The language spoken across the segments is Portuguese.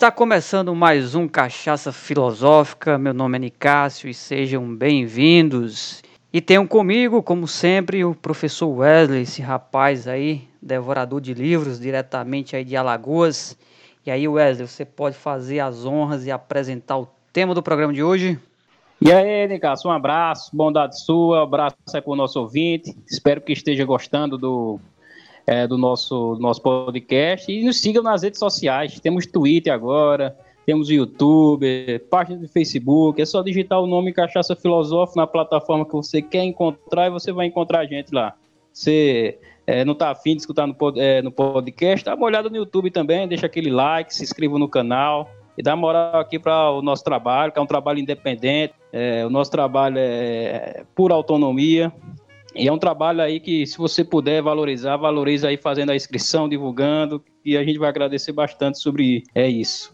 Está começando mais um Cachaça Filosófica. Meu nome é Nicásio e sejam bem-vindos. E tenham comigo, como sempre, o professor Wesley, esse rapaz aí, devorador de livros, diretamente aí de Alagoas. E aí, Wesley, você pode fazer as honras e apresentar o tema do programa de hoje? E aí, Nicásio, um abraço, bondade sua, um abraço aí para o nosso ouvinte. Espero que esteja gostando do, é, do nosso, nosso podcast. E nos sigam nas redes sociais. Temos Twitter agora, temos YouTube, página do Facebook. É só digitar o nome Cachaça Filosófico na plataforma que você quer encontrar e você vai encontrar a gente lá. Você é, não está afim de escutar no, é, no podcast, dá uma olhada no YouTube também, deixa aquele like, se inscreva no canal e dá moral aqui para o nosso trabalho, que é um trabalho independente. É, o nosso trabalho é por autonomia. E é um trabalho aí que, se você puder valorizar, valoriza aí fazendo a inscrição, divulgando, e a gente vai agradecer bastante sobre é isso.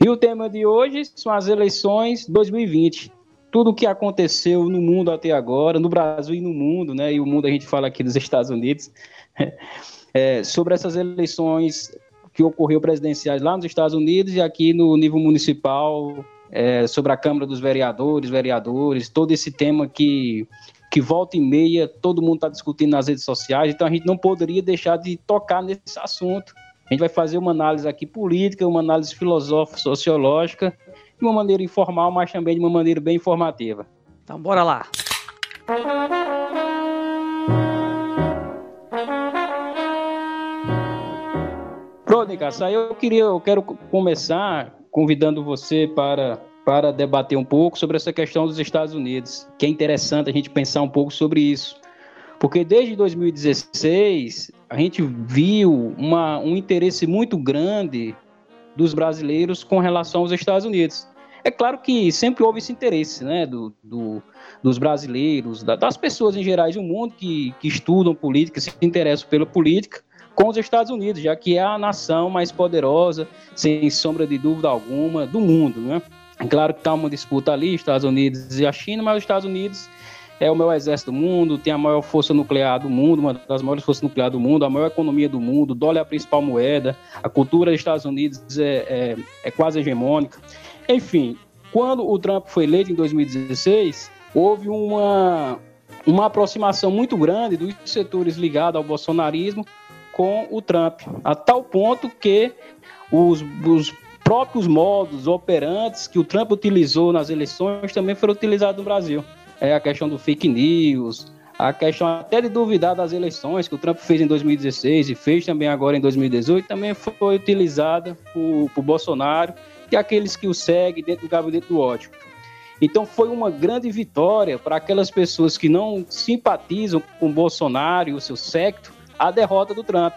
E o tema de hoje são as eleições 2020. Tudo o que aconteceu no mundo até agora, no Brasil e no mundo, né? E o mundo a gente fala aqui dos Estados Unidos, é, sobre essas eleições que ocorreu presidenciais lá nos Estados Unidos e aqui no nível municipal, é, sobre a Câmara dos Vereadores, vereadores, todo esse tema que que volta e meia todo mundo está discutindo nas redes sociais, então a gente não poderia deixar de tocar nesse assunto. A gente vai fazer uma análise aqui política, uma análise filosófica, sociológica, de uma maneira informal, mas também de uma maneira bem informativa. Então bora lá. Nicasso, eu queria, eu quero começar convidando você para para debater um pouco sobre essa questão dos Estados Unidos, que é interessante a gente pensar um pouco sobre isso. Porque desde 2016 a gente viu uma, um interesse muito grande dos brasileiros com relação aos Estados Unidos. É claro que sempre houve esse interesse né, do, do dos brasileiros, da, das pessoas em geral do mundo que, que estudam política, se interessam pela política, com os Estados Unidos, já que é a nação mais poderosa, sem sombra de dúvida alguma, do mundo. Né? Claro que está uma disputa ali, Estados Unidos e a China, mas os Estados Unidos é o maior exército do mundo, tem a maior força nuclear do mundo, uma das maiores forças nucleares do mundo, a maior economia do mundo, o dólar é a principal moeda, a cultura dos Estados Unidos é, é, é quase hegemônica. Enfim, quando o Trump foi eleito em 2016, houve uma, uma aproximação muito grande dos setores ligados ao bolsonarismo com o Trump, a tal ponto que os, os próprios modos operantes que o Trump utilizou nas eleições também foram utilizados no Brasil. É a questão do fake news, a questão até de duvidar das eleições que o Trump fez em 2016 e fez também agora em 2018, também foi utilizada por, por Bolsonaro e aqueles que o seguem dentro do gabinete do ódio. Então foi uma grande vitória para aquelas pessoas que não simpatizam com Bolsonaro e o seu secto a derrota do Trump.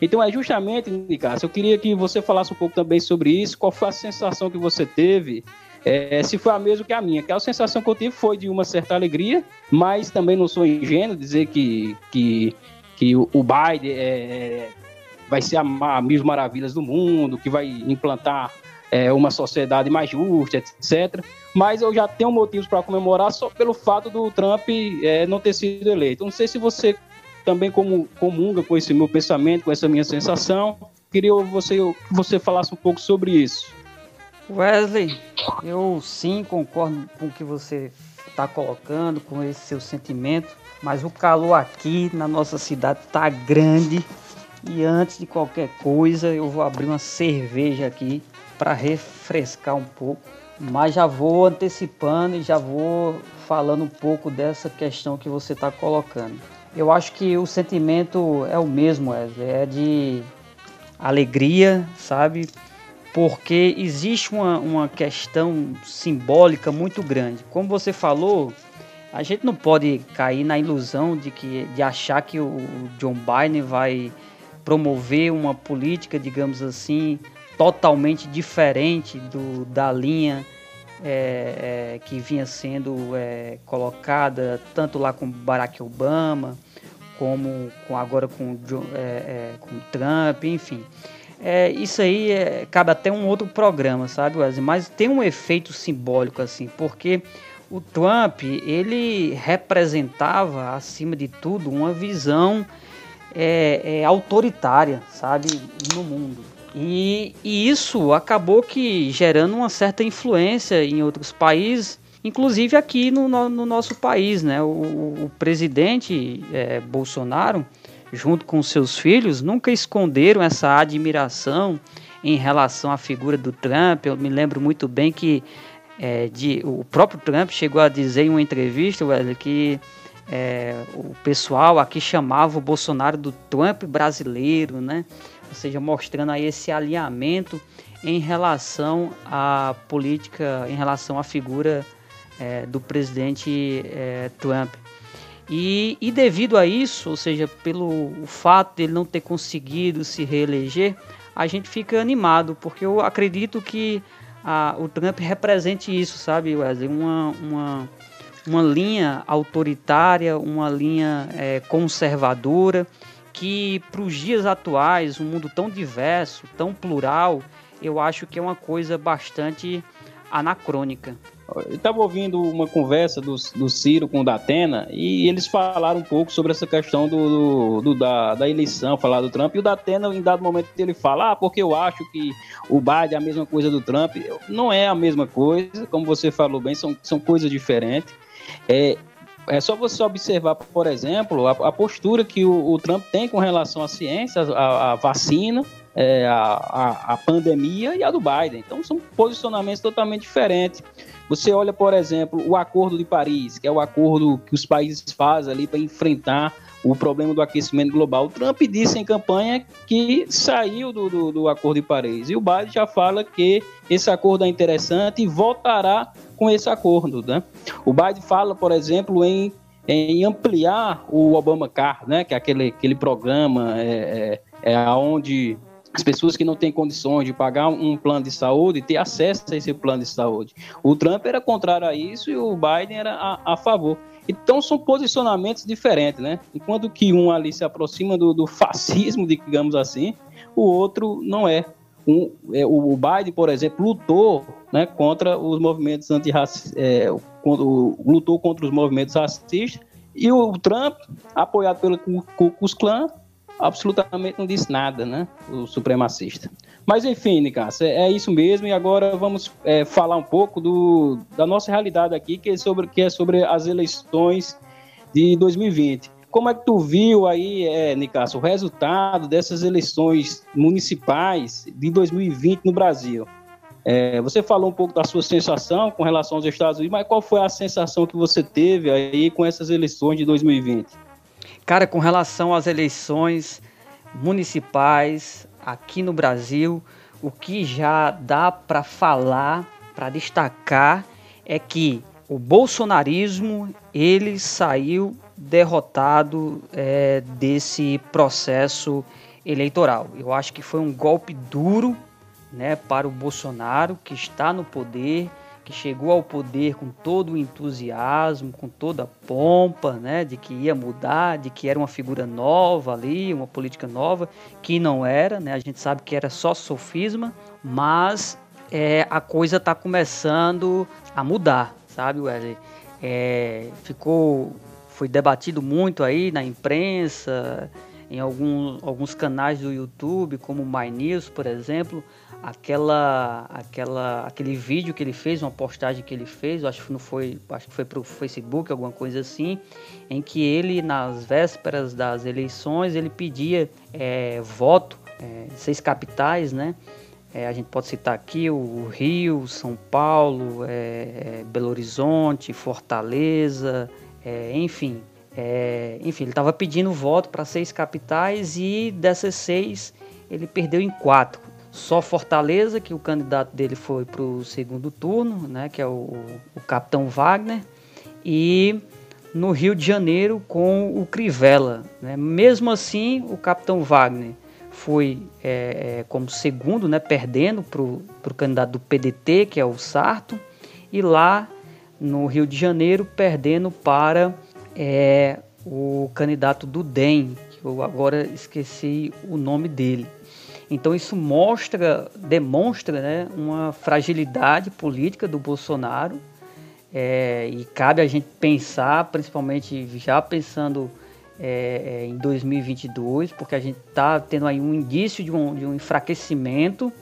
Então é justamente, Nicasso, eu queria que você falasse um pouco também sobre isso, qual foi a sensação que você teve, é, se foi a mesma que a minha, que a sensação que eu tive foi de uma certa alegria, mas também não sou ingênuo dizer que, que, que o Biden é, vai ser a, a mil maravilhas do mundo, que vai implantar é, uma sociedade mais justa, etc. Mas eu já tenho motivos para comemorar só pelo fato do Trump é, não ter sido eleito. Não sei se você também como comunga com esse meu pensamento, com essa minha sensação. Queria você, que você falasse um pouco sobre isso. Wesley, eu sim concordo com o que você está colocando, com esse seu sentimento, mas o calor aqui na nossa cidade está grande e antes de qualquer coisa eu vou abrir uma cerveja aqui para refrescar um pouco, mas já vou antecipando e já vou falando um pouco dessa questão que você está colocando. Eu acho que o sentimento é o mesmo, é de alegria, sabe? Porque existe uma, uma questão simbólica muito grande. Como você falou, a gente não pode cair na ilusão de, que, de achar que o John Biden vai promover uma política, digamos assim, totalmente diferente do, da linha é, é, que vinha sendo é, colocada tanto lá com Barack Obama como com, agora com, é, é, com Trump, enfim. É, isso aí é, cabe até um outro programa, sabe, Wesley? Mas tem um efeito simbólico, assim, porque o Trump, ele representava, acima de tudo, uma visão é, é autoritária, sabe, no mundo. E, e, isso acabou que gerando uma certa influência em outros países, inclusive aqui no, no, no nosso país, né? O, o presidente é, Bolsonaro, junto com seus filhos, nunca esconderam essa admiração em relação à figura do Trump. Eu me lembro muito bem que é, de, o próprio Trump chegou a dizer em uma entrevista, Wesley, que é, o pessoal aqui chamava o Bolsonaro do Trump brasileiro, né? Ou seja, mostrando aí esse alinhamento em relação à política, em relação à figura é, do presidente é, Trump. E, e, devido a isso, ou seja, pelo fato dele não ter conseguido se reeleger, a gente fica animado, porque eu acredito que a, o Trump represente isso, sabe, Wesley? Uma, uma, uma linha autoritária, uma linha é, conservadora, que para os dias atuais, um mundo tão diverso, tão plural, eu acho que é uma coisa bastante anacrônica. Eu estava ouvindo uma conversa do, do Ciro com o Datena e eles falaram um pouco sobre essa questão do, do, da, da, eleição, falar do Trump. E o Datena, em dado momento, ele fala: Ah, porque eu acho que o Biden é a mesma coisa do Trump. Não é a mesma coisa, como você falou bem, são, são coisas diferentes. É, é só você observar, por exemplo, a, a postura que o, o, Trump tem com relação à ciência, à, vacina, é, a, a, a, pandemia e a do Biden. Então são posicionamentos totalmente diferentes. Você olha, por exemplo, o Acordo de Paris, que é o acordo que os países fazem ali para enfrentar o problema do aquecimento global. O Trump disse em campanha que saiu do, do, do, Acordo de Paris. E o Biden já fala que esse acordo é interessante e voltará com esse acordo. Né? O Biden fala, por exemplo, em, em ampliar o Obamacare, né? que é aquele, aquele programa é, é, é onde as pessoas que não têm condições de pagar um plano de saúde ter acesso a esse plano de saúde. O Trump era contrário a isso e o Biden era a, a favor. Então são posicionamentos diferentes, né? Enquanto que um ali se aproxima do, do fascismo, digamos assim, o outro não é. Um, é, o Biden, por exemplo, lutou né, contra os movimentos antirracistas, é, lutou contra os movimentos racistas, e o Trump, apoiado pelo Ku Klux Klan, absolutamente não disse nada, né? O supremacista. Mas enfim, Nicasso, é, é isso mesmo. E agora vamos é, falar um pouco do, da nossa realidade aqui, que é, sobre, que é sobre as eleições de 2020. Como é que tu viu aí, é, Nicasso, o resultado dessas eleições municipais de 2020 no Brasil? É, você falou um pouco da sua sensação com relação aos Estados Unidos, mas qual foi a sensação que você teve aí com essas eleições de 2020? Cara, com relação às eleições municipais aqui no Brasil, o que já dá para falar, para destacar, é que o bolsonarismo ele saiu derrotado é, desse processo eleitoral. Eu acho que foi um golpe duro né, para o Bolsonaro, que está no poder que chegou ao poder com todo o entusiasmo, com toda a pompa, né, de que ia mudar, de que era uma figura nova ali, uma política nova, que não era, né, a gente sabe que era só sofisma, mas é, a coisa está começando a mudar, sabe, Wesley? É, ficou, foi debatido muito aí na imprensa, em algum, alguns canais do YouTube, como My News, por exemplo, aquela, aquela, aquele vídeo que ele fez, uma postagem que ele fez, acho que não foi, acho que foi para o Facebook, alguma coisa assim, em que ele nas vésperas das eleições ele pedia é, voto, é, seis capitais, né? É, a gente pode citar aqui o Rio, São Paulo, é, é, Belo Horizonte, Fortaleza, é, enfim. ele estava pedindo voto para seis capitais e dessas seis ele perdeu em quatro. Só Fortaleza, que o candidato dele foi para o segundo turno, né, que é o, o Capitão Wagner, e no Rio de Janeiro com o Crivella. Né? Mesmo assim, o Capitão Wagner foi é, é, como segundo, né, perdendo para o candidato do PDT, que é o Sarto, e lá no Rio de Janeiro perdendo para é, o candidato do DEM, que eu agora esqueci o nome dele. Então isso mostra, demonstra né, uma fragilidade política do Bolsonaro é, e cabe a gente pensar, principalmente já pensando é, é, em 2022, porque a gente está tendo aí um indício de um, de um enfraquecimento.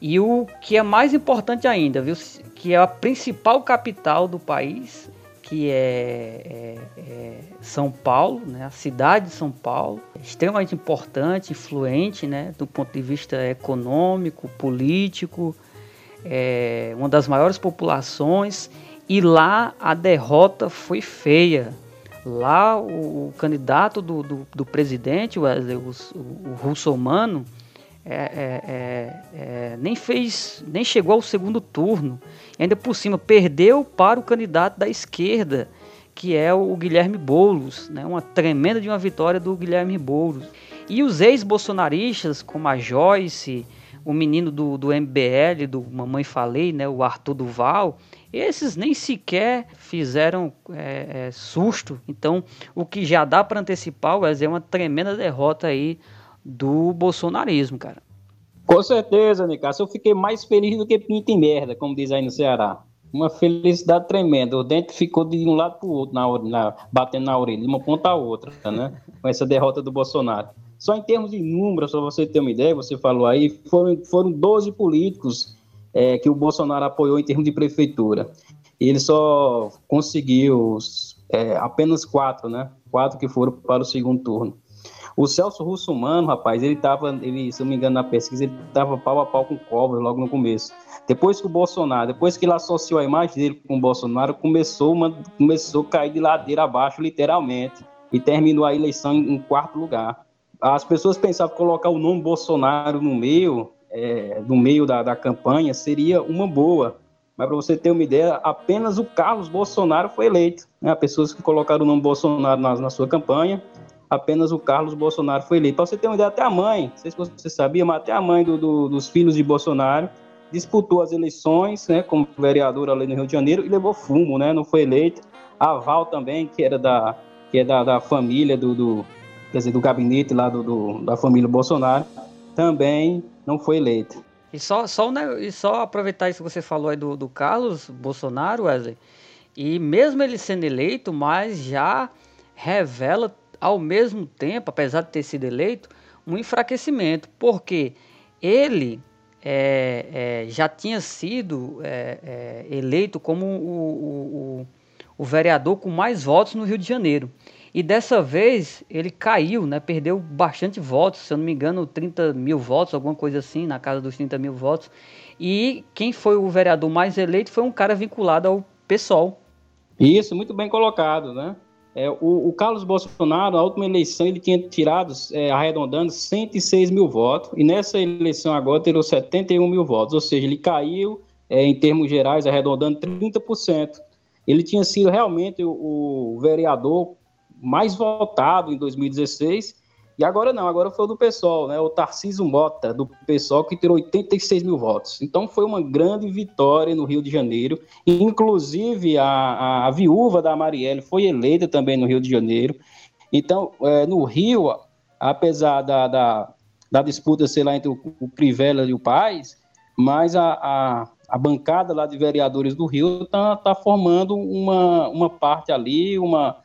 E o que é mais importante ainda, viu, que é a principal capital do país, que é, é, é, São Paulo, né? a cidade de São Paulo, extremamente importante, influente né? do ponto de vista econômico, político, é uma das maiores populações, e lá a derrota foi feia. Lá o, o candidato do, do, do, presidente, o, o, o é, é, é, é, nem fez, nem chegou ao segundo turno. Ainda por cima perdeu para o candidato da esquerda, que é o Guilherme Boulos, né? Uma tremenda de uma vitória do Guilherme Boulos. E os ex-bolsonaristas, como a Joyce, o menino do, do MBL, do Mamãe Falei, né? O Arthur Duval, esses nem sequer fizeram é, é, susto. Então, o que já dá para antecipar, é uma tremenda derrota aí do bolsonarismo, cara. Com certeza, Nicasso. Eu fiquei mais feliz do que pinta merda, como diz aí no Ceará. Uma felicidade tremenda. O dente ficou de um lado para o outro, na, na, batendo na orelha, de uma ponta a outra, né? Com essa derrota do Bolsonaro. Só em termos de números, para você ter uma ideia, você falou aí, foram, foram 12 políticos é, que o Bolsonaro apoiou em termos de prefeitura. E ele só conseguiu é, apenas quatro, né? Quatro que foram para o segundo turno. O Celso Russomano, rapaz, ele estava, ele, se não me engano, na pesquisa, ele estava pau a pau com Covas logo no começo. Depois que o Bolsonaro, depois que ele associou a imagem dele com o Bolsonaro, começou, uma, começou a cair de ladeira abaixo, literalmente, e terminou a eleição em, em quarto lugar. As pessoas pensavam que colocar o nome Bolsonaro no meio, é, no meio da, da campanha seria uma boa. Mas para você ter uma ideia, apenas o Carlos Bolsonaro foi eleito. Né? Pessoas que colocaram o nome Bolsonaro na, na sua campanha apenas o Carlos Bolsonaro foi eleito. Para você ter uma ideia, até a mãe, não sei se você sabia, mas até a mãe do, do, dos filhos de Bolsonaro disputou as eleições, né, como vereadora ali no Rio de Janeiro e levou fumo, né, não foi eleito. A Val também, que era da, que é da, da família do, do, quer dizer, do gabinete lá do, do, da família Bolsonaro, também não foi eleita. E só, só, e só aproveitar isso que você falou aí do, do Carlos Bolsonaro, Wesley, e mesmo ele sendo eleito, mas já revela ao mesmo tempo, apesar de ter sido eleito, um enfraquecimento, porque ele é, é, já tinha sido é, é eleito como o, o, o, vereador com mais votos no Rio de Janeiro. E dessa vez ele caiu, né, perdeu bastante votos, se eu não me engano, 30 mil votos, alguma coisa assim, na casa dos 30 mil votos. E quem foi o vereador mais eleito foi um cara vinculado ao PSOL. Isso, muito bem colocado, né? É, o, o, Carlos Bolsonaro, na última eleição, ele tinha tirado, é, arredondando, 106 mil votos, e nessa eleição agora tirou 71 mil votos, ou seja, ele caiu, é, em termos gerais, arredondando 30%. Ele tinha sido realmente o, o vereador mais votado em 2016, e agora não, agora foi o do PSOL, né? O Tarcísio Mota, do PSOL, que tirou 86 mil votos. Então foi uma grande vitória no Rio de Janeiro. Inclusive, a, a, a viúva da Marielle foi eleita também no Rio de Janeiro. Então, é, no Rio, apesar da, da, da, disputa, sei lá, entre o, o Crivella e o Paz, mas a, a, a, bancada lá de vereadores do Rio está tá formando uma, uma parte ali, uma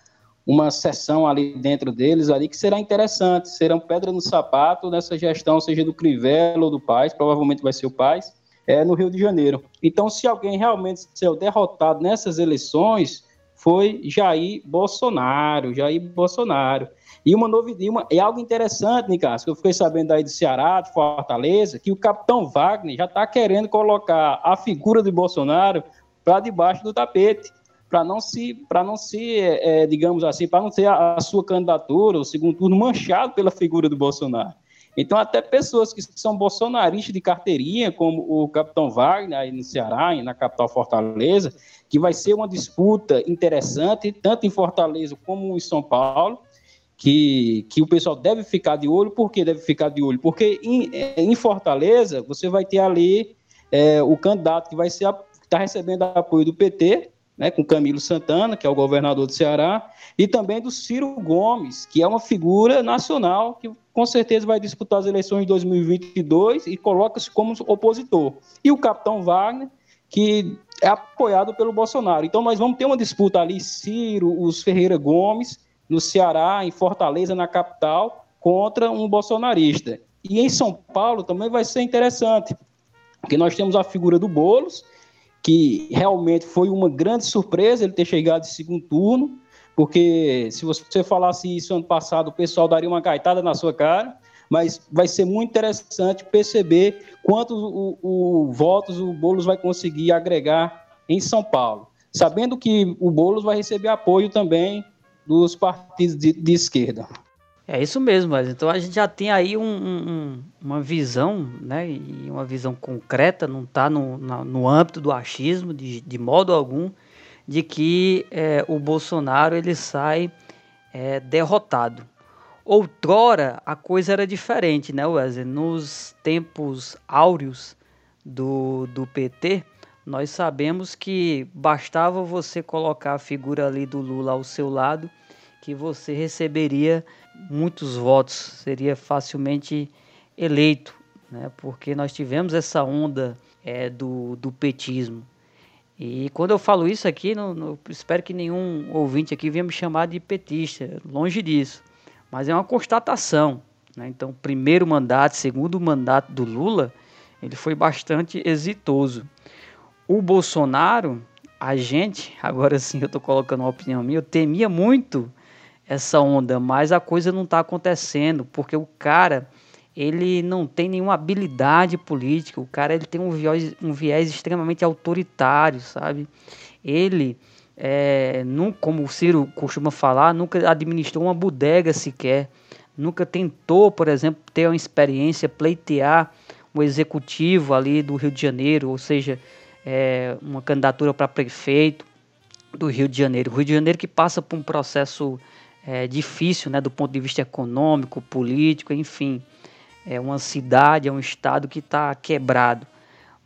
uma sessão ali dentro deles ali que será interessante, serão pedra no sapato nessa gestão, seja do Crivella ou do Paz, provavelmente vai ser o Paz, é, no Rio de Janeiro. Então, se alguém realmente ser derrotado nessas eleições, foi Jair Bolsonaro, Jair Bolsonaro. E uma novidade, uma, é algo interessante, Nicasso, que eu fiquei sabendo aí do Ceará, de Fortaleza, que o capitão Wagner já está querendo colocar a figura de Bolsonaro para debaixo do tapete para não se, para não se, é, digamos assim, para não ter a, a, sua candidatura, o segundo turno manchado pela figura do Bolsonaro. Então, até pessoas que são bolsonaristas de carteirinha, como o capitão Wagner, aí no Ceará, na capital Fortaleza, que vai ser uma disputa interessante, tanto em Fortaleza como em São Paulo, que, que o pessoal deve ficar de olho. Por que deve ficar de olho? Porque em, em Fortaleza, você vai ter ali é, o candidato que vai ser está recebendo apoio do PT, né, com Camilo Santana, que é o governador do Ceará, e também do Ciro Gomes, que é uma figura nacional que com certeza vai disputar as eleições de 2022 e coloca-se como opositor. E o capitão Wagner, que é apoiado pelo Bolsonaro. Então nós vamos ter uma disputa ali, Ciro, os Ferreira Gomes, no Ceará, em Fortaleza, na capital, contra um bolsonarista. E em São Paulo também vai ser interessante, porque nós temos a figura do Bolos, que realmente foi uma grande surpresa ele ter chegado em segundo turno, porque se você falasse isso ano passado, o pessoal daria uma gaitada na sua cara, mas vai ser muito interessante perceber quantos o, o, votos o Boulos vai conseguir agregar em São Paulo, sabendo que o Boulos vai receber apoio também dos partidos de, de esquerda. É isso mesmo, mas então a gente já tem aí um, um, uma visão, né, e uma visão concreta, não está no, no âmbito do achismo de, de modo algum, de que é, o Bolsonaro ele sai é, derrotado. Outrora a coisa era diferente, né, Wesley? Nos tempos áureos do, do PT, nós sabemos que bastava você colocar a figura ali do Lula ao seu lado que você receberia muitos votos, seria facilmente eleito, né? Porque nós tivemos essa onda é, do, do petismo. E quando eu falo isso aqui, não, não, espero que nenhum ouvinte aqui venha me chamar de petista, longe disso mas é uma constatação. Né? Então, primeiro mandato, segundo mandato do Lula, ele foi bastante exitoso. O Bolsonaro, a gente, agora sim eu estou colocando uma opinião minha, eu temia muito essa onda, mas a coisa não está acontecendo, porque o cara ele não tem nenhuma habilidade política, o cara ele tem um viés, um viés extremamente autoritário, sabe? Ele é, não, como o Ciro costuma falar, nunca administrou uma bodega sequer, nunca tentou, por exemplo, ter uma experiência, pleitear o executivo ali do Rio de Janeiro, ou seja, é, uma candidatura para prefeito do Rio de Janeiro. O Rio de Janeiro que passa por um processo é, difícil, né, do ponto de vista econômico, político, enfim, é uma cidade, é um estado que está quebrado,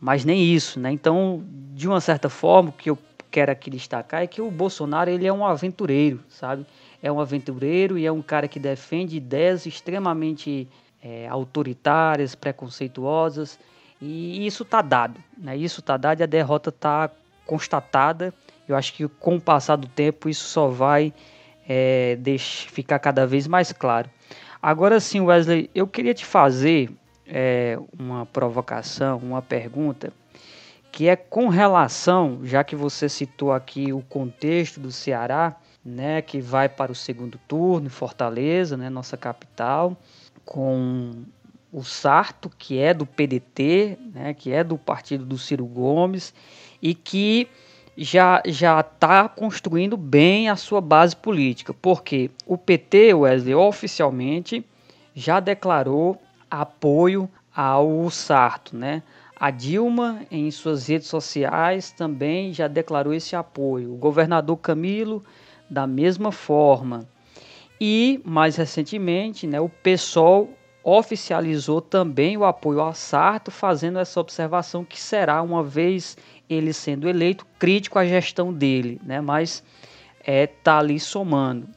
mas nem isso, né? Então, de uma certa forma, que eu quero aqui destacar é que o Bolsonaro ele é um aventureiro, sabe? É um aventureiro e é um cara que defende ideias extremamente é, autoritárias, preconceituosas, e isso está dado, né? Isso está dado e a derrota está constatada. Eu acho que com o passar do tempo isso só vai é, deixar, ficar cada vez mais claro. Agora sim, Wesley, eu queria te fazer é, uma provocação, uma pergunta que é com relação, já que você citou aqui o contexto do Ceará, né, que vai para o segundo turno em Fortaleza, né, nossa capital, com o Sarto, que é do PDT, né, que é do partido do Ciro Gomes, e que já já está construindo bem a sua base política, porque o PT, Wesley, oficialmente já declarou apoio ao Sarto, né? A Dilma, em suas redes sociais, também já declarou esse apoio. O governador Camilo, da mesma forma. E, mais recentemente, né, o PSOL oficializou também o apoio ao Sarto, fazendo essa observação que será, uma vez ele sendo eleito, crítico à gestão dele, né, mas é, tá ali somando.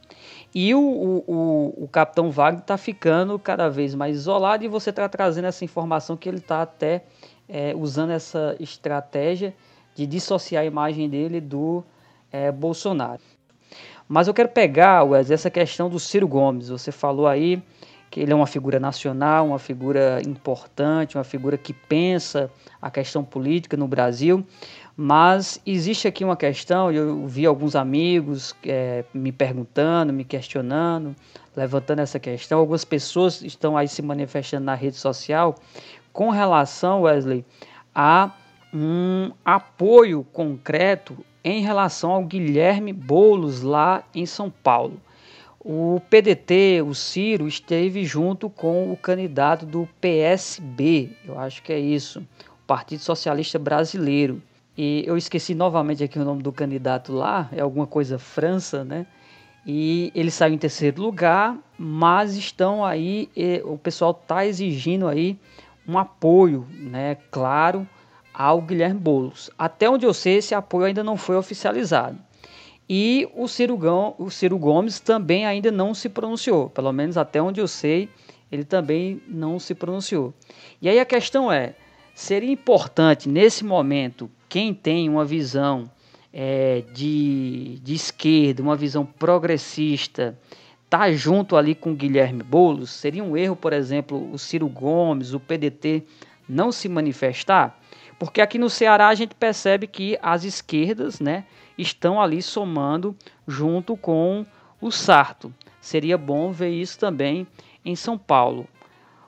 E o, o, o, o capitão Wagner está ficando cada vez mais isolado e você está trazendo essa informação que ele está até é, usando essa estratégia de dissociar a imagem dele do é, Bolsonaro. Mas eu quero pegar, Wes, essa questão do Ciro Gomes. Você falou aí que ele é uma figura nacional, uma figura importante, uma figura que pensa a questão política no Brasil. Mas existe aqui uma questão, eu vi alguns amigos é, me perguntando, me questionando, levantando essa questão. Algumas pessoas estão aí se manifestando na rede social com relação, Wesley, a um apoio concreto em relação ao Guilherme Boulos lá em São Paulo. O PDT, o Ciro, esteve junto com o candidato do PSB, eu acho que é isso, o Partido Socialista Brasileiro. E eu esqueci novamente aqui o nome do candidato lá, é alguma coisa França, né? E ele saiu em terceiro lugar, mas estão aí, o pessoal está exigindo aí um apoio, né, claro, ao Guilherme Boulos. Até onde eu sei, esse apoio ainda não foi oficializado. E o Ciro, o Ciro Gomes também ainda não se pronunciou, pelo menos até onde eu sei, ele também não se pronunciou. E aí a questão é: seria importante nesse momento quem tem uma visão é, de, de esquerda, uma visão progressista, tá junto ali com Guilherme Boulos? Seria um erro, por exemplo, o Ciro Gomes, o PDT não se manifestar? Porque aqui no Ceará a gente percebe que as esquerdas né, estão ali somando junto com o Sarto. Seria bom ver isso também em São Paulo.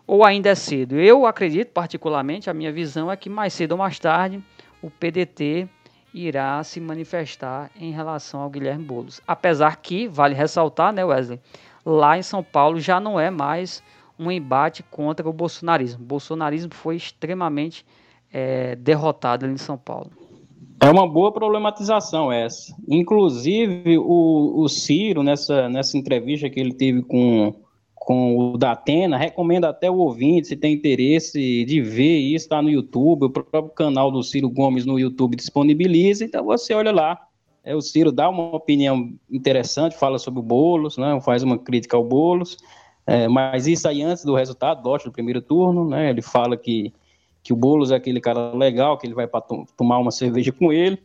Ou ainda é cedo? Eu acredito, particularmente, a minha visão é que mais cedo ou mais tarde o PDT irá se manifestar em relação ao Guilherme Boulos. Apesar que, vale ressaltar, né, Wesley, lá em São Paulo já não é mais um embate contra o bolsonarismo. O bolsonarismo foi extremamente é, derrotado ali em São Paulo. É uma boa problematização essa. Inclusive, o, o Ciro, nessa, nessa entrevista que ele teve com com o da Atena, recomendo até o ouvinte, se tem interesse de ver isso, está no YouTube, o próprio canal do Ciro Gomes no YouTube disponibiliza, então você olha lá. É, o Ciro dá uma opinião interessante, fala sobre o Boulos, né, faz uma crítica ao Boulos, é, mas isso aí antes do resultado, do primeiro turno, né, ele fala que, que o Boulos é aquele cara legal, que ele vai para tomar uma cerveja com ele,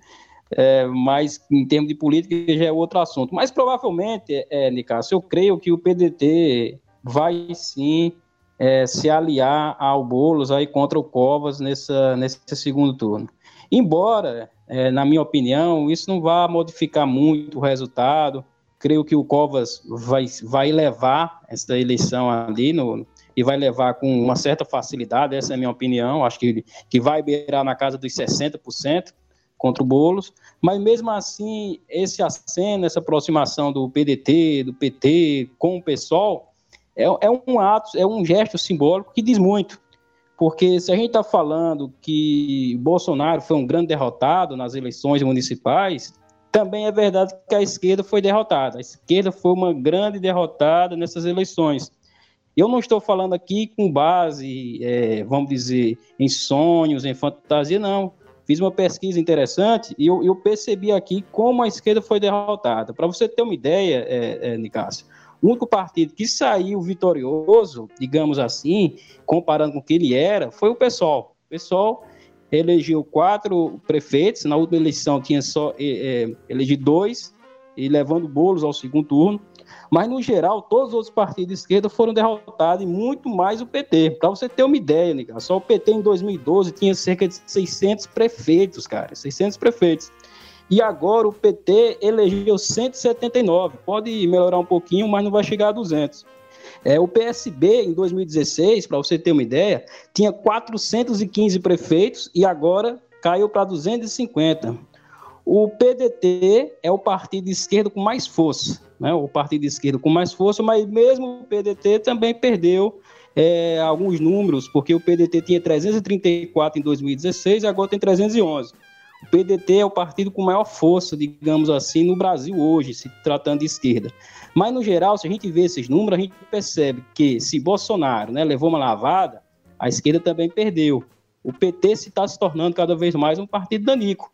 é, mas em termos de política já é outro assunto. Mas provavelmente, é, Nicasso, eu creio que o PDT vai sim é, se aliar ao Boulos aí contra o Covas nessa, nesse segundo turno. Embora, é, na minha opinião, isso não vá modificar muito o resultado, creio que o Covas vai, vai levar essa eleição ali no, e vai levar com uma certa facilidade, essa é a minha opinião, acho que, que vai beirar na casa dos 60% contra o Boulos, mas mesmo assim, esse aceno, essa aproximação do PDT, do PT com o PSOL, é, é um ato, é um gesto simbólico que diz muito. Porque se a gente está falando que Bolsonaro foi um grande derrotado nas eleições municipais, também é verdade que a esquerda foi derrotada. A esquerda foi uma grande derrotada nessas eleições. Eu não estou falando aqui com base, é, vamos dizer, em sonhos, em fantasia, não. Fiz uma pesquisa interessante e eu, eu percebi aqui como a esquerda foi derrotada. Para você ter uma ideia, é, é, Nicásio, o único partido que saiu vitorioso, digamos assim, comparando com o que ele era, foi o PSOL. O PSOL elegeu quatro prefeitos, na última eleição tinha só é, é, elegido dois, e levando bolos ao segundo turno. Mas, no geral, todos os outros partidos de esquerda foram derrotados, e muito mais o PT. Para você ter uma ideia, Nica, só o PT em 2012 tinha cerca de 600 prefeitos, cara, 600 prefeitos. E agora o PT elegeu 179. Pode melhorar um pouquinho, mas não vai chegar a 200. É, o PSB, em 2016, para você ter uma ideia, tinha 415 prefeitos e agora caiu para 250. O PDT é o partido de esquerda com mais força, né? o partido de esquerda com mais força, mas mesmo o PDT também perdeu é, alguns números, porque o PDT tinha 334 em 2016 e agora tem 311. O PDT é o partido com maior força, digamos assim, no Brasil hoje, se tratando de esquerda. Mas, no geral, se a gente vê esses números, a gente percebe que se Bolsonaro né, levou uma lavada, a esquerda também perdeu. O PT se está se tornando cada vez mais um partido danico.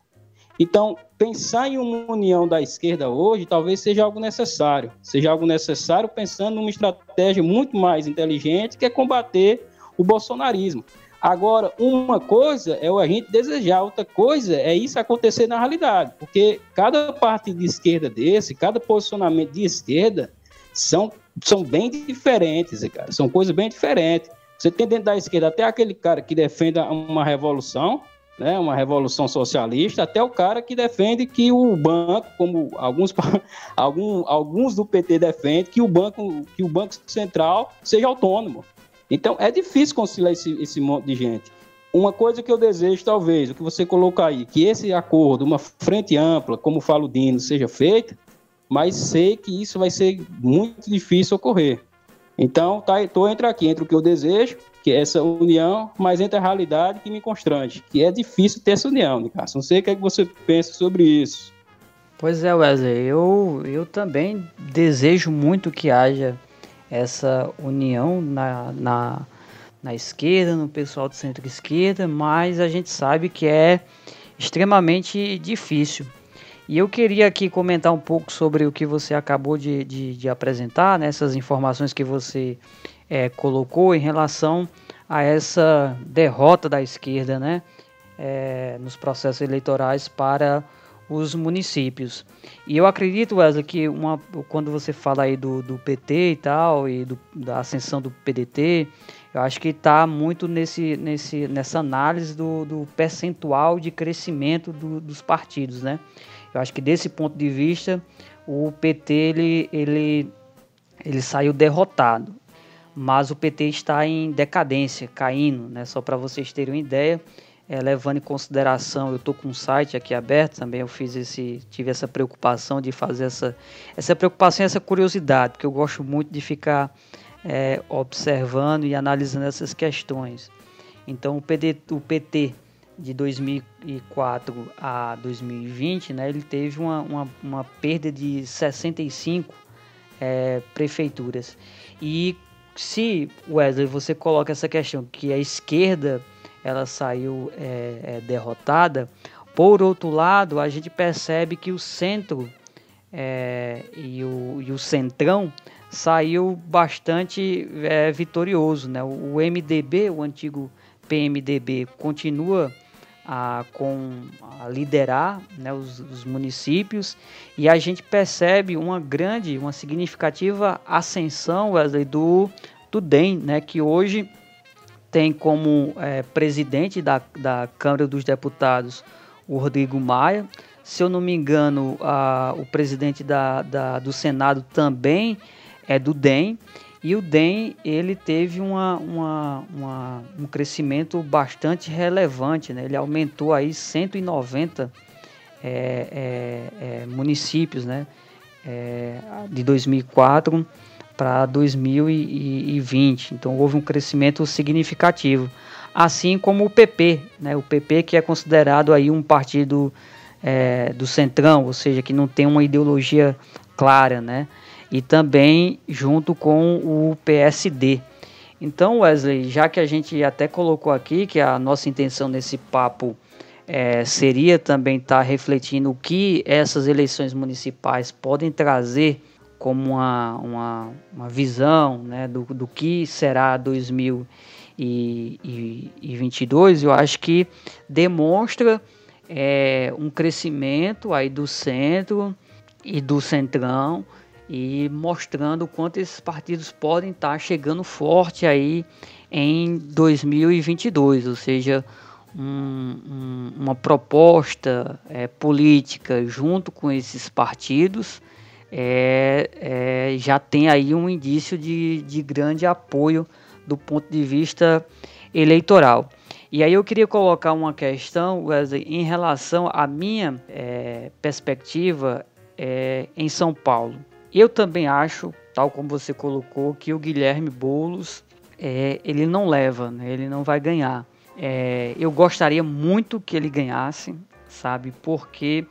Então, pensar em uma união da esquerda hoje talvez seja algo necessário. Seja algo necessário pensando numa estratégia muito mais inteligente que é combater o bolsonarismo. Agora, uma coisa é o a gente desejar, outra coisa é isso acontecer na realidade, porque cada parte de esquerda desse, cada posicionamento de esquerda são, são bem diferentes, cara, são coisas bem diferentes. Você tem dentro da esquerda até aquele cara que defende uma revolução, né, uma revolução socialista, até o cara que defende que o banco, como alguns, algum, alguns do PT defendem, que o banco, que o banco central seja autônomo. Então é difícil conciliar esse, esse monte de gente. Uma coisa que eu desejo, talvez, o que você colocar aí, que esse acordo, uma frente ampla, como fala o Dino, seja feita, mas sei que isso vai ser muito difícil ocorrer. Então, tá, estou entre aqui, entre o que eu desejo, que é essa união, mas entre a realidade que me constrange, que é difícil ter essa união, Nicasso. Não sei o que, é que você pensa sobre isso. Pois é, Wesley, eu, eu também desejo muito que haja essa união na, na, na esquerda, no pessoal do centro-esquerda, mas a gente sabe que é extremamente difícil. E eu queria aqui comentar um pouco sobre o que você acabou de, de, de apresentar, né, informações que você é, colocou em relação a essa derrota da esquerda né, é, nos processos eleitorais para os municípios. E eu acredito, Wesley, que uma, quando você fala aí do, do PT e tal, e do, da ascensão do PDT, eu acho que está muito nesse, nesse, nessa análise do, do percentual de crescimento do, dos partidos, né? Eu acho que desse ponto de vista, o PT ele, ele, ele saiu derrotado, mas o PT está em decadência, caindo, né? Só para vocês terem uma ideia, é, levando em consideração, eu estou com um site aqui aberto também, eu fiz esse, tive essa preocupação de fazer essa, essa preocupação essa curiosidade, porque eu gosto muito de ficar é, observando e analisando essas questões. Então o, PD, o PT de 2004 a 2020, né, ele teve uma, uma, uma perda de 65 é, prefeituras. E se, Wesley, você coloca essa questão que a esquerda ela saiu é, é, derrotada. Por outro lado, a gente percebe que o centro é, e, o, e o centrão saiu bastante é, vitorioso. Né? O, o, MDB, o antigo PMDB, continua a, com, a liderar né, os, os, municípios e a gente percebe uma grande, uma significativa ascensão Wesley, do, do DEM, né, que hoje tem como é, presidente da, da Câmara dos Deputados o Rodrigo Maia. Se eu não me engano, a, o presidente da, da, do Senado também é do DEM. E o DEM ele teve uma, uma, uma, um crescimento bastante relevante. Né? Ele aumentou aí 190 é, é, é, municípios né? É, de 2004 para 2020. Então houve um crescimento significativo, assim como o PP, né? O PP que é considerado aí um partido é, do centrão, ou seja, que não tem uma ideologia clara, né? E também junto com o PSD. Então, Wesley, já que a gente até colocou aqui que a nossa intenção nesse papo é, seria também estar tá refletindo o que essas eleições municipais podem trazer como uma, uma, uma visão né, do, do que será 2022, eu acho que demonstra é, um crescimento aí do centro e do centrão e mostrando o quanto esses partidos podem estar chegando forte aí em 2022, ou seja, um, um, uma proposta é, política junto com esses partidos é, é, já tem aí um indício de, de grande apoio do ponto de vista eleitoral. E aí eu queria colocar uma questão, Wesley, em relação à minha é, perspectiva é, em São Paulo. Eu também acho, tal como você colocou, que o Guilherme Boulos é, ele não leva, né? ele não vai ganhar. É, eu gostaria muito que ele ganhasse, sabe? Porque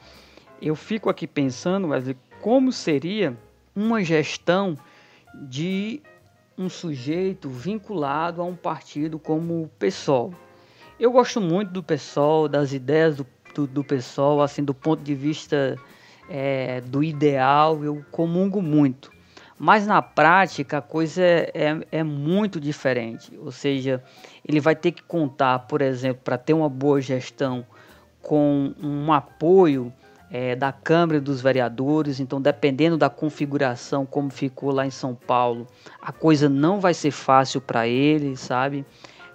eu fico aqui pensando, Wesley, como seria uma gestão de um sujeito vinculado a um partido como o PSOL. Eu gosto muito do PSOL, das ideias do, do, do PSOL, assim, do ponto de vista é, do ideal, eu comungo muito. Mas na prática a coisa é, é, é muito diferente. Ou seja, ele vai ter que contar, por exemplo, para ter uma boa gestão, com um apoio é, da Câmara dos Vereadores, então dependendo da configuração como ficou lá em São Paulo, a coisa não vai ser fácil para ele, sabe?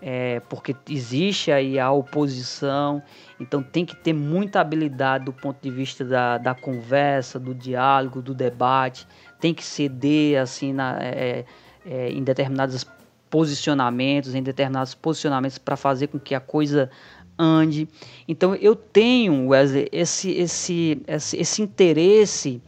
É, porque existe aí a oposição, então tem que ter muita habilidade do ponto de vista da, da conversa, do diálogo, do debate, tem que ceder assim na, é, é, em determinados posicionamentos, em determinados posicionamentos para fazer com que a coisa ande. Então eu tenho, Wesley, esse, esse, esse, esse interesse,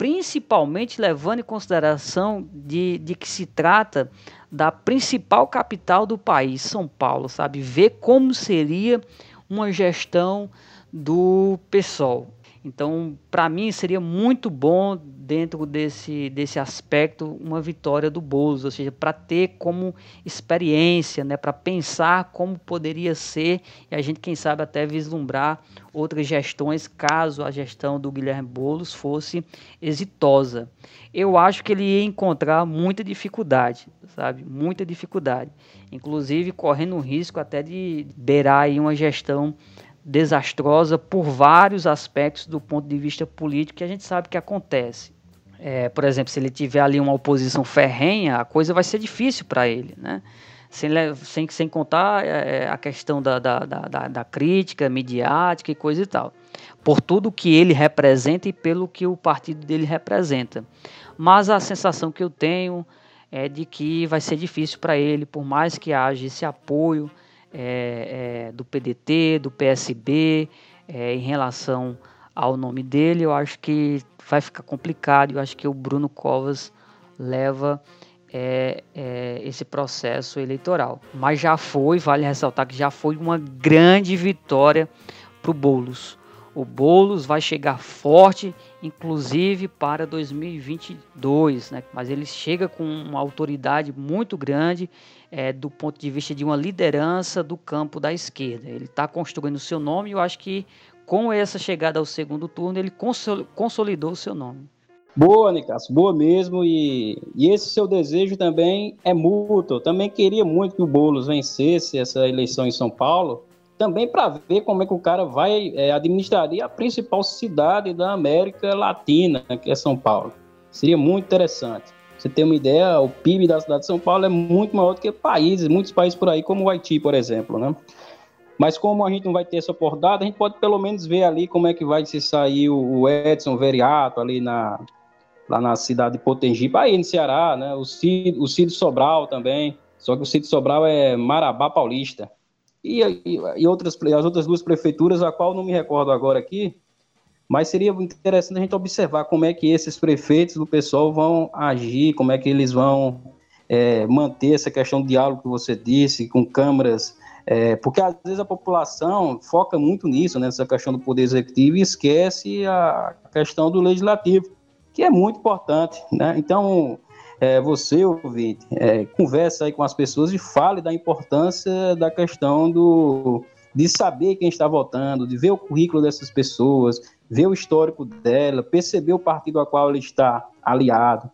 principalmente levando em consideração de, de que se trata da principal capital do país, São Paulo, sabe? Ver como seria uma gestão do PSOL. Então, para mim, seria muito bom, dentro desse, desse aspecto, uma vitória do Bozo, ou seja, para ter como experiência, né, para pensar como poderia ser e a gente, quem sabe, até vislumbrar outras gestões, caso a gestão do Guilherme Boulos fosse exitosa. Eu acho que ele ia encontrar muita dificuldade, sabe? Muita dificuldade. Inclusive, correndo o risco até de beirar aí uma gestão desastrosa por vários aspectos do ponto de vista político que a gente sabe que acontece. É, por exemplo, se ele tiver ali uma oposição ferrenha, a coisa vai ser difícil para ele, né? Sem, sem, sem contar é, a questão da, da, da, da, crítica midiática e coisa e tal. Por tudo que ele representa e pelo que o partido dele representa. Mas a sensação que eu tenho é de que vai ser difícil para ele, por mais que haja esse apoio é, é, do PDT, do PSB, é, em relação ao nome dele, eu acho que vai ficar complicado. Eu acho que o Bruno Covas leva é, é, esse processo eleitoral. Mas já foi, vale ressaltar que já foi uma grande vitória para o Boulos. O Boulos vai chegar forte, inclusive para 2022, né? mas ele chega com uma autoridade muito grande é, do ponto de vista de uma liderança do campo da esquerda. Ele está construindo o seu nome e eu acho que com essa chegada ao segundo turno ele consolidou o seu nome. Boa, Nicasso, boa mesmo. E, e esse seu desejo também é mútuo. Eu também queria muito que o Boulos vencesse essa eleição em São Paulo, também para ver como é que o cara vai é, administraria a principal cidade da América Latina, que é São Paulo. Seria muito interessante. Você tem uma ideia, o PIB da cidade de São Paulo é muito maior do que países, muitos países por aí, como o Haiti, por exemplo, né? Mas como a gente não vai ter essa oportunidade, a gente pode pelo menos ver ali como é que vai se sair o Edson Veriato ali na, lá na cidade de Potengipe, aí no Ceará, né? O Cid, o Cid Sobral também, só que o Cid Sobral é Marabá Paulista. E, e, outras, as outras duas prefeituras, a qual não me recordo agora aqui, mas seria interessante a gente observar como é que esses prefeitos do pessoal vão agir, como é que eles vão é, manter essa questão de diálogo que você disse, com câmaras, é, porque às vezes a população foca muito nisso, né, nessa questão do poder executivo e esquece a questão do legislativo que é muito importante, né? Então, é, você, ouvinte, é, conversa aí com as pessoas e fale da importância da questão do, de saber quem está votando, de ver o currículo dessas pessoas, ver o histórico dela, perceber o partido a qual ele está aliado.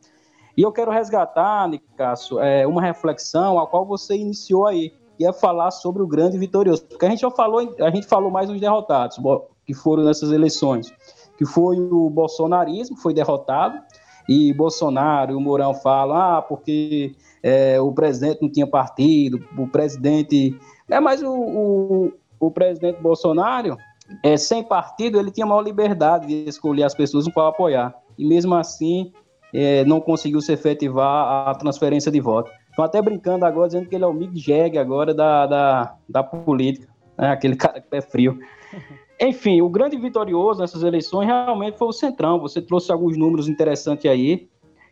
E eu quero resgatar, Nicasso, é, uma reflexão a qual você iniciou aí, que é falar sobre o grande vitorioso. Porque a gente já falou, a gente falou mais dos derrotados que foram nessas eleições que foi o bolsonarismo, foi derrotado, e Bolsonaro e o Mourão falam, ah, porque é, o presidente não tinha partido, o presidente... É, mas o, o, o presidente Bolsonaro, é, sem partido, ele tinha maior liberdade de escolher as pessoas para apoiar. E mesmo assim, é, não conseguiu se efetivar a transferência de voto. Estão até brincando agora, dizendo que ele é o Mick Jagger agora da, da, da política, né? aquele cara que é frio. Enfim, o grande vitorioso nessas eleições realmente foi o Centrão. Você trouxe alguns números interessantes aí.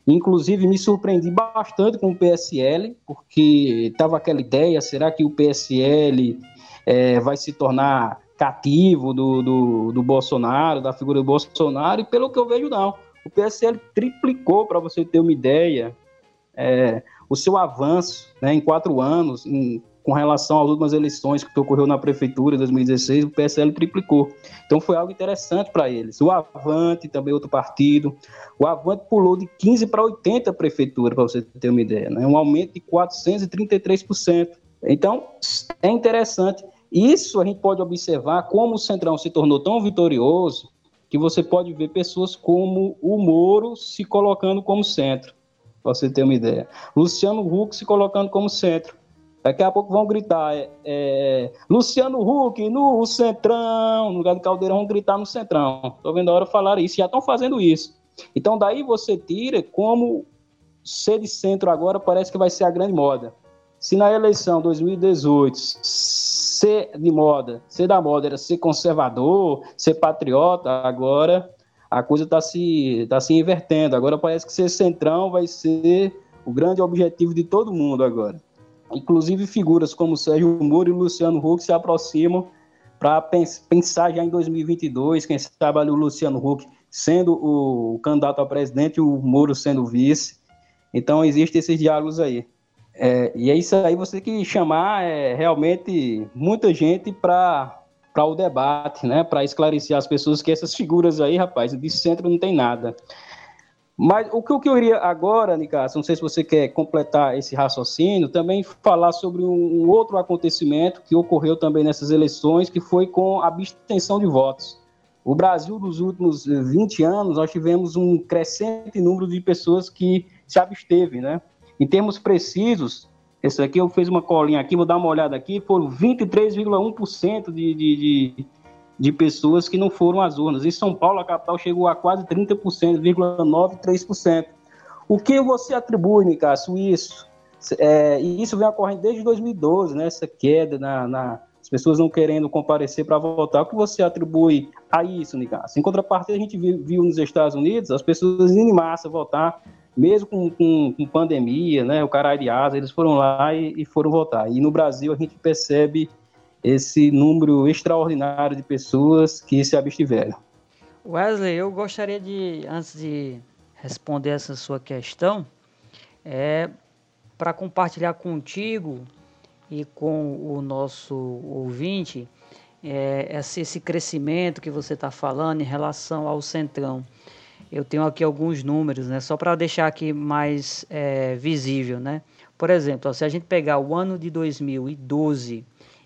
Inclusive, me surpreendi bastante com o PSL, porque estava aquela ideia: será que o PSL é, vai se tornar cativo do, do, do, Bolsonaro, da figura do Bolsonaro? E pelo que eu vejo, não. O PSL triplicou, para você ter uma ideia, é, o seu avanço né, em quatro anos, em com relação às últimas eleições que ocorreu na prefeitura em 2016, o PSL triplicou. Então foi algo interessante para eles. O Avante, também outro partido, o Avante pulou de 15 para 80 prefeituras, para você ter uma ideia, né? um aumento de 433%. Então é interessante. Isso a gente pode observar como o Centrão se tornou tão vitorioso que você pode ver pessoas como o Moro se colocando como centro, para você ter uma ideia. Luciano Huck se colocando como centro. Daqui a pouco vão gritar é, é, Luciano Huck no Centrão, no lugar do Caldeirão vão gritar no Centrão. Estou vendo a hora falar isso, já estão fazendo isso. Então daí você tira como ser de centro agora parece que vai ser a grande moda. Se na eleição 2018 ser de moda, ser da moda era ser conservador, ser patriota, agora a coisa está se, tá se invertendo. Agora parece que ser centrão vai ser o grande objetivo de todo mundo agora. Inclusive, figuras como Sérgio Moro e Luciano Huck se aproximam para pensar já em 2022, quem sabe o Luciano Huck sendo o candidato a presidente e o Moro sendo vice. Então, existem esses diálogos aí. É, e é isso aí, você tem que chamar é, realmente muita gente para para o debate, né, para esclarecer as pessoas que essas figuras aí, rapaz, de centro não tem nada. Mas o que eu queria agora, Nicasso, não sei se você quer completar esse raciocínio, também falar sobre um, outro acontecimento que ocorreu também nessas eleições, que foi com a abstenção de votos. O Brasil, nos últimos 20 anos, nós tivemos um crescente número de pessoas que se absteve, né? Em termos precisos, esse aqui eu fiz uma colinha aqui, vou dar uma olhada aqui, foram 23,1% de, de, de de pessoas que não foram às urnas. Em São Paulo, a capital chegou a quase 30%, 93%. O que você atribui, Nicasso, isso? É, e isso vem ocorrendo desde 2012, né, essa queda na, na as pessoas não querendo comparecer para votar. O que você atribui a isso, Nicasso? Em contrapartida, a gente viu, viu, nos Estados Unidos as pessoas indo em massa votar, mesmo com, com, com pandemia, né, o de asa, eles foram lá e, e foram votar. E no Brasil a gente percebe esse número extraordinário de pessoas que se abstiveram. Wesley, eu gostaria de, antes de responder essa sua questão, é para compartilhar contigo e com o nosso ouvinte é, esse, esse crescimento que você está falando em relação ao Centrão. Eu tenho aqui alguns números, né, só para deixar aqui mais é, visível. Né? Por exemplo, se a gente pegar o ano de 2012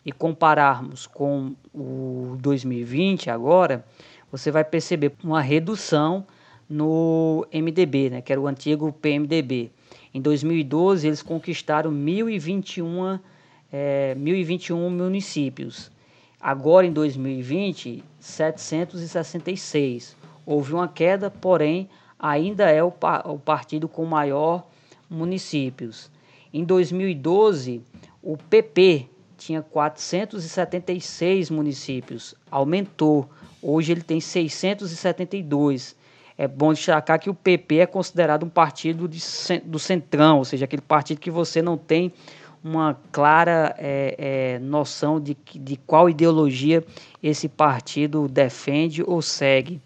e compararmos com o 2020 agora, você vai perceber uma redução no MDB, né, que era o antigo PMDB. Em 2012, eles conquistaram 1.021, é, 1.021 municípios. Agora, em 2020, 766. Houve uma queda, porém, ainda é o, o partido com maior municípios. Em 2012, o PP, tinha 476 municípios, aumentou. Hoje ele tem 672. É bom destacar que o PP é considerado um partido de, do centrão, ou seja, aquele partido que você não tem uma clara é, é, noção de, de qual ideologia esse partido defende ou segue.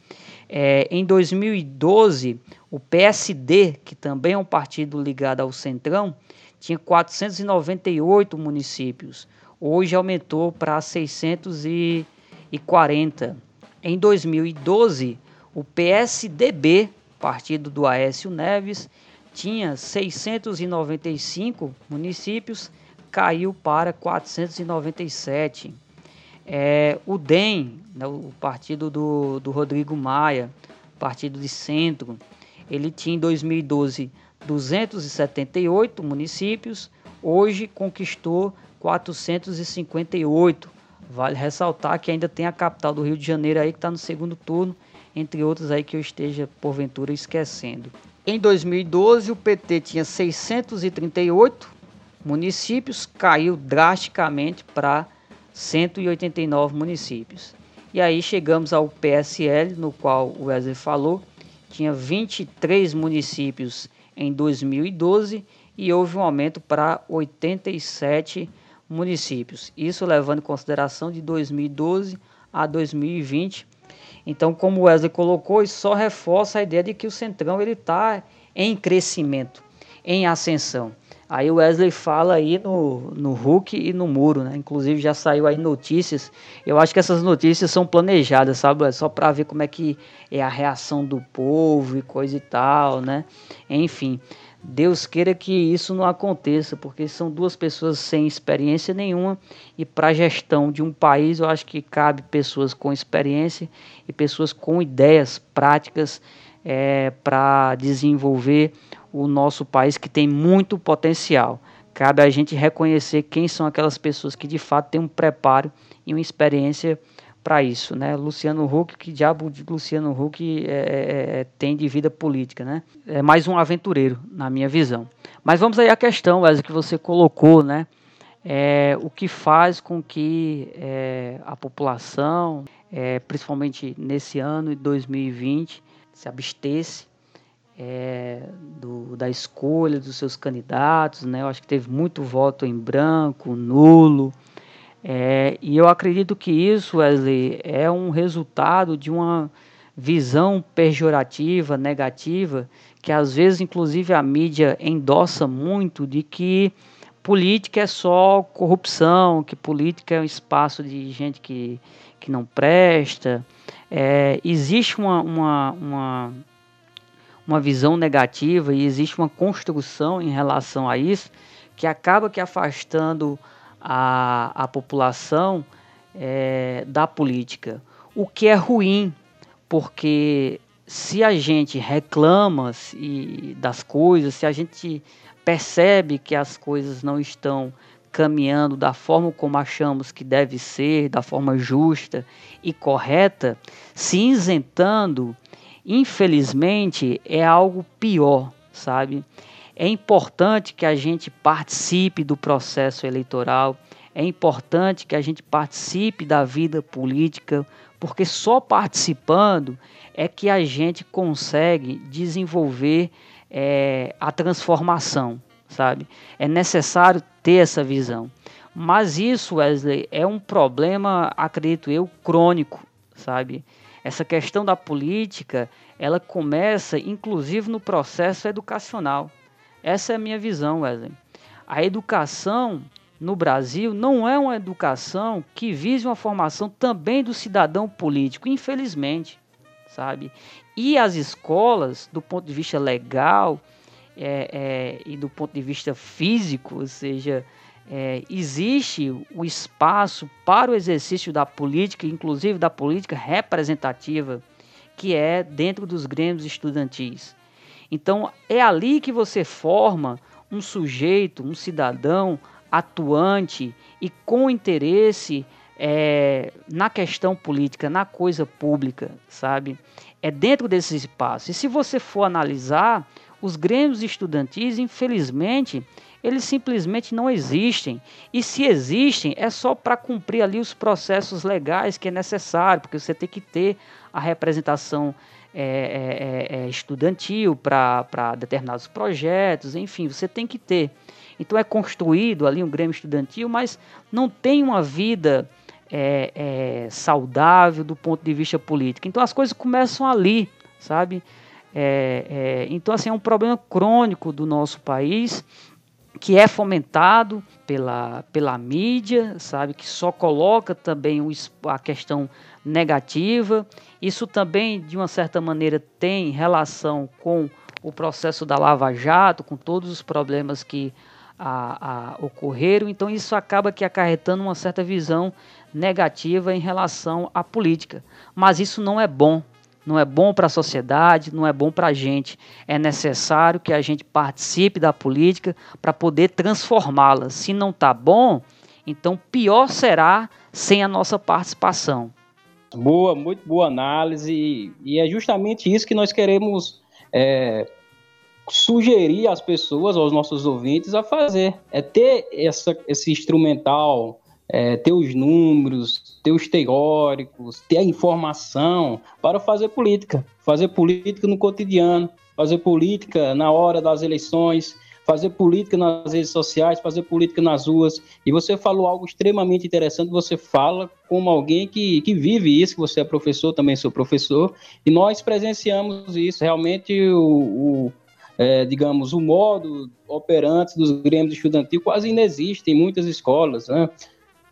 É, em 2012, o PSD, que também é um partido ligado ao Centrão, tinha 498 municípios hoje aumentou para 640. Em 2012, o PSDB, partido do Aécio Neves, tinha 695 municípios, caiu para 497. É, o DEM, né, o partido do, do Rodrigo Maia, partido de centro, ele tinha em 2012 278 municípios, hoje conquistou 458. Vale ressaltar que ainda tem a capital do Rio de Janeiro aí que está no segundo turno, entre outros aí que eu esteja porventura esquecendo. Em 2012 o PT tinha 638 municípios, caiu drasticamente para 189 municípios. E aí chegamos ao PSL, no qual o Wesley falou, tinha 23 municípios em 2012 e houve um aumento para 87 municípios. Isso levando em consideração de 2012 a 2020. Então, como o Wesley colocou, isso só reforça a ideia de que o Centrão ele está em crescimento, em ascensão. Aí o Wesley fala aí no, no Hulk e no Muro, né? Inclusive já saiu aí notícias. Eu acho que essas notícias são planejadas, sabe? Só para ver como é que é a reação do povo e coisa e tal, né? Enfim. Deus queira que isso não aconteça, porque são duas pessoas sem experiência nenhuma e para a gestão de um país eu acho que cabe pessoas com experiência e pessoas com ideias práticas é, para desenvolver o nosso país que tem muito potencial. Cabe a gente reconhecer quem são aquelas pessoas que de fato têm um preparo e uma experiência para isso, né? Luciano Huck, que diabo de Luciano Huck é, é, é, tem de vida política, né? É mais um aventureiro, na minha visão. Mas vamos aí à questão, Wesley, que você colocou, né? É, o que faz com que é, a população, é, principalmente nesse ano de 2020, se abstesse é, do, da escolha dos seus candidatos, né? Eu acho que teve muito voto em branco, nulo, é, e eu acredito que isso, Wesley, é um resultado de uma visão pejorativa, negativa, que às vezes, inclusive, a mídia endossa muito de que política é só corrupção, que política é um espaço de gente que, que não presta. É, existe uma, uma, uma, uma visão negativa e existe uma construção em relação a isso que acaba que afastando a, a população é, da política, o que é ruim, porque se a gente reclama se, das coisas, se a gente percebe que as coisas não estão caminhando da forma como achamos que deve ser, da forma justa e correta, se isentando, infelizmente é algo pior, sabe? É importante que a gente participe do processo eleitoral, é importante que a gente participe da vida política, porque só participando é que a gente consegue desenvolver é, a transformação, sabe? É necessário ter essa visão. Mas isso, Wesley, é um problema, acredito eu, crônico, sabe? Essa questão da política, ela começa inclusive no processo educacional. Essa é a minha visão, Wesley. A educação no Brasil não é uma educação que vise uma formação também do cidadão político, infelizmente, sabe? E as escolas, do ponto de vista legal é, é, e do ponto de vista físico, ou seja, é, existe o espaço para o exercício da política, inclusive da política representativa, que é dentro dos grêmios estudantis. Então é ali que você forma um sujeito, um cidadão atuante e com interesse é, na questão política, na coisa pública, sabe? É dentro desse espaço. E se você for analisar, os grêmios estudantis, infelizmente, eles simplesmente não existem. E se existem, é só para cumprir ali os processos legais que é necessário, porque você tem que ter a representação é, é, é, é estudantil para determinados projetos, enfim, você tem que ter. Então é construído ali um Grêmio Estudantil, mas não tem uma vida é, é, saudável do ponto de vista político. Então as coisas começam ali, sabe? Então assim é um problema crônico do nosso país que é fomentado pela, pela mídia, sabe, que só coloca também o, a questão negativa. Isso também, de uma certa maneira, tem relação com o processo da Lava Jato, com todos os problemas que a, a, ocorreram. Então, isso acaba que acarretando uma certa visão negativa em relação à política. Mas isso não é bom. Não é bom para a sociedade, não é bom para a gente. É necessário que a gente participe da política para poder transformá-la. Se não está bom, então pior será sem a nossa participação. Boa, muito boa análise. E é justamente isso que nós queremos é, sugerir às pessoas, aos nossos ouvintes, a fazer. É ter essa, esse instrumental, é, ter os números, ter os teóricos, ter a informação para fazer política. Fazer política no cotidiano, fazer política na hora das eleições, fazer política nas redes sociais, fazer política nas ruas. E você falou algo extremamente interessante, você fala como alguém que, que vive isso, que você é professor, também sou professor, e nós presenciamos isso. Realmente o, o é, digamos, o modo operante dos grêmios estudantil quase inexiste em muitas escolas, né?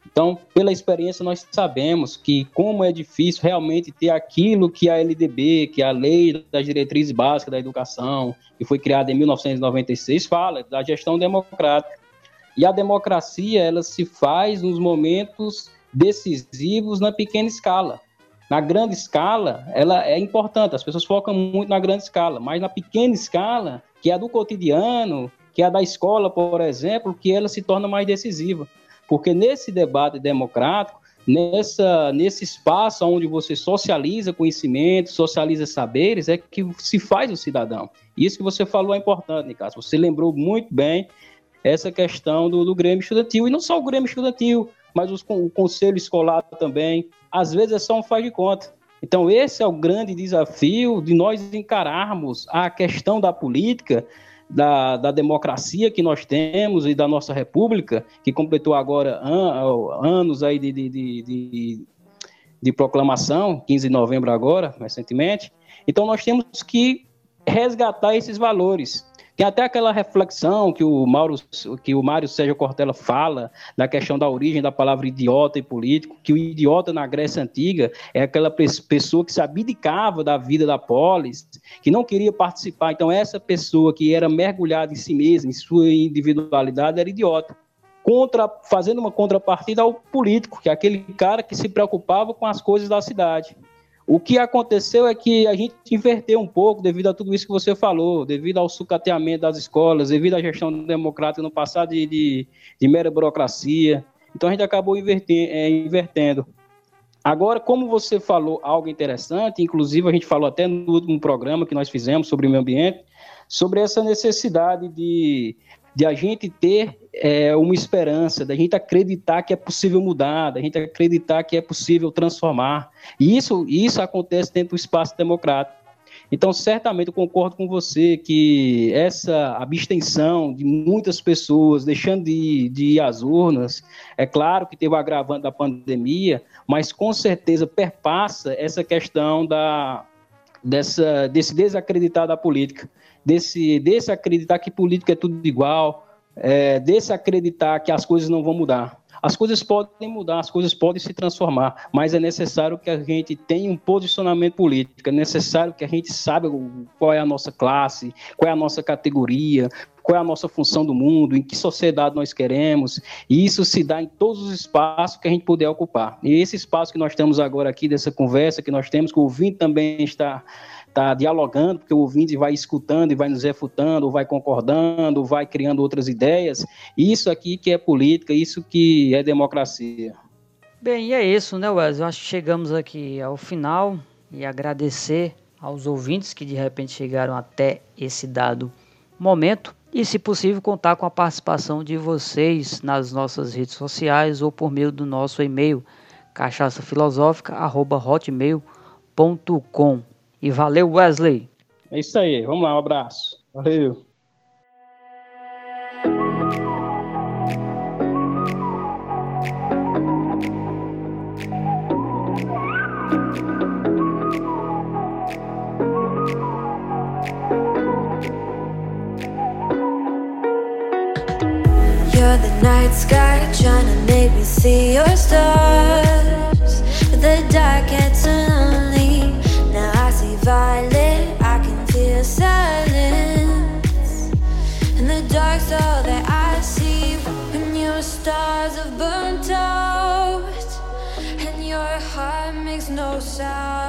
Então, pela experiência, nós sabemos que como é difícil realmente ter aquilo que a LDB, que é a Lei das Diretrizes Básicas da Educação, que foi criada em 1996, fala da gestão democrática. E a democracia, ela se faz nos momentos decisivos na pequena escala. Na grande escala, ela é importante, as pessoas focam muito na grande escala, mas na pequena escala, que é a do cotidiano, que é a da escola, por exemplo, que ela se torna mais decisiva. Porque nesse debate democrático, nessa, nesse espaço onde você socializa conhecimento, socializa saberes, é que se faz o cidadão. Isso que você falou é importante, Nicasso. Você lembrou muito bem essa questão do, do Grêmio Estudantil, e não só o Grêmio Estudantil, mas os, o conselho escolar também. Às vezes é só um faz de conta. Então, esse é o grande desafio de nós encararmos a questão da política, da, da democracia que nós temos e da nossa república, que completou agora an, anos aí de, de, de, de, de proclamação, 15 de novembro agora, recentemente. Então, nós temos que resgatar esses valores Tem até aquela reflexão que o Mauro, que o Mário Sérgio Cortella fala da questão da origem da palavra idiota e político, que o idiota na Grécia Antiga é aquela pessoa que se abdicava da vida da polis, que não queria participar. Então, essa pessoa que era mergulhada em si mesma, em sua individualidade, era idiota. Contra, fazendo uma contrapartida ao político, que é aquele cara que se preocupava com as coisas da cidade. O que aconteceu é que a gente inverteu um pouco devido a tudo isso que você falou, devido ao sucateamento das escolas, devido à gestão democrática no passado de, de, de mera burocracia. Então a gente acabou invertendo, é, invertendo. Agora, como você falou algo interessante, inclusive a gente falou até no último programa que nós fizemos sobre o meio ambiente, sobre essa necessidade de, de a gente ter é, uma esperança, da gente acreditar que é possível mudar, da gente acreditar que é possível transformar. E isso, isso acontece dentro do espaço democrático. Então, certamente, eu concordo com você que essa abstenção de muitas pessoas deixando de, de ir às urnas, é claro que teve o agravante da pandemia, mas com certeza perpassa essa questão da, dessa, desse desacreditar da política desse, desse acreditar que política é tudo igual, é, desse acreditar que as coisas não vão mudar. As coisas podem mudar, as coisas podem se transformar, mas é necessário que a gente tenha um posicionamento político, é necessário que a gente saiba qual é a nossa classe, qual é a nossa categoria, qual é a nossa função do mundo, em que sociedade nós queremos, e isso se dá em todos os espaços que a gente puder ocupar. E esse espaço que nós temos agora aqui, dessa conversa que nós temos, que o ouvinte também está está dialogando, porque o ouvinte vai escutando e vai nos refutando, vai concordando, vai criando outras ideias. Isso aqui que é política, isso que é democracia. Bem, e é isso, né, Wes? Eu acho que chegamos aqui ao final e agradecer aos ouvintes que de repente chegaram até esse dado momento e, se possível, contar com a participação de vocês nas nossas redes sociais ou por meio do nosso e-mail cachaçafilosófica@hotmail.com. E valeu, Wesley. É isso aí. Vamos lá, um abraço. Valeu. You're the night sky trying to make me see your stars. But the dark gets violet, your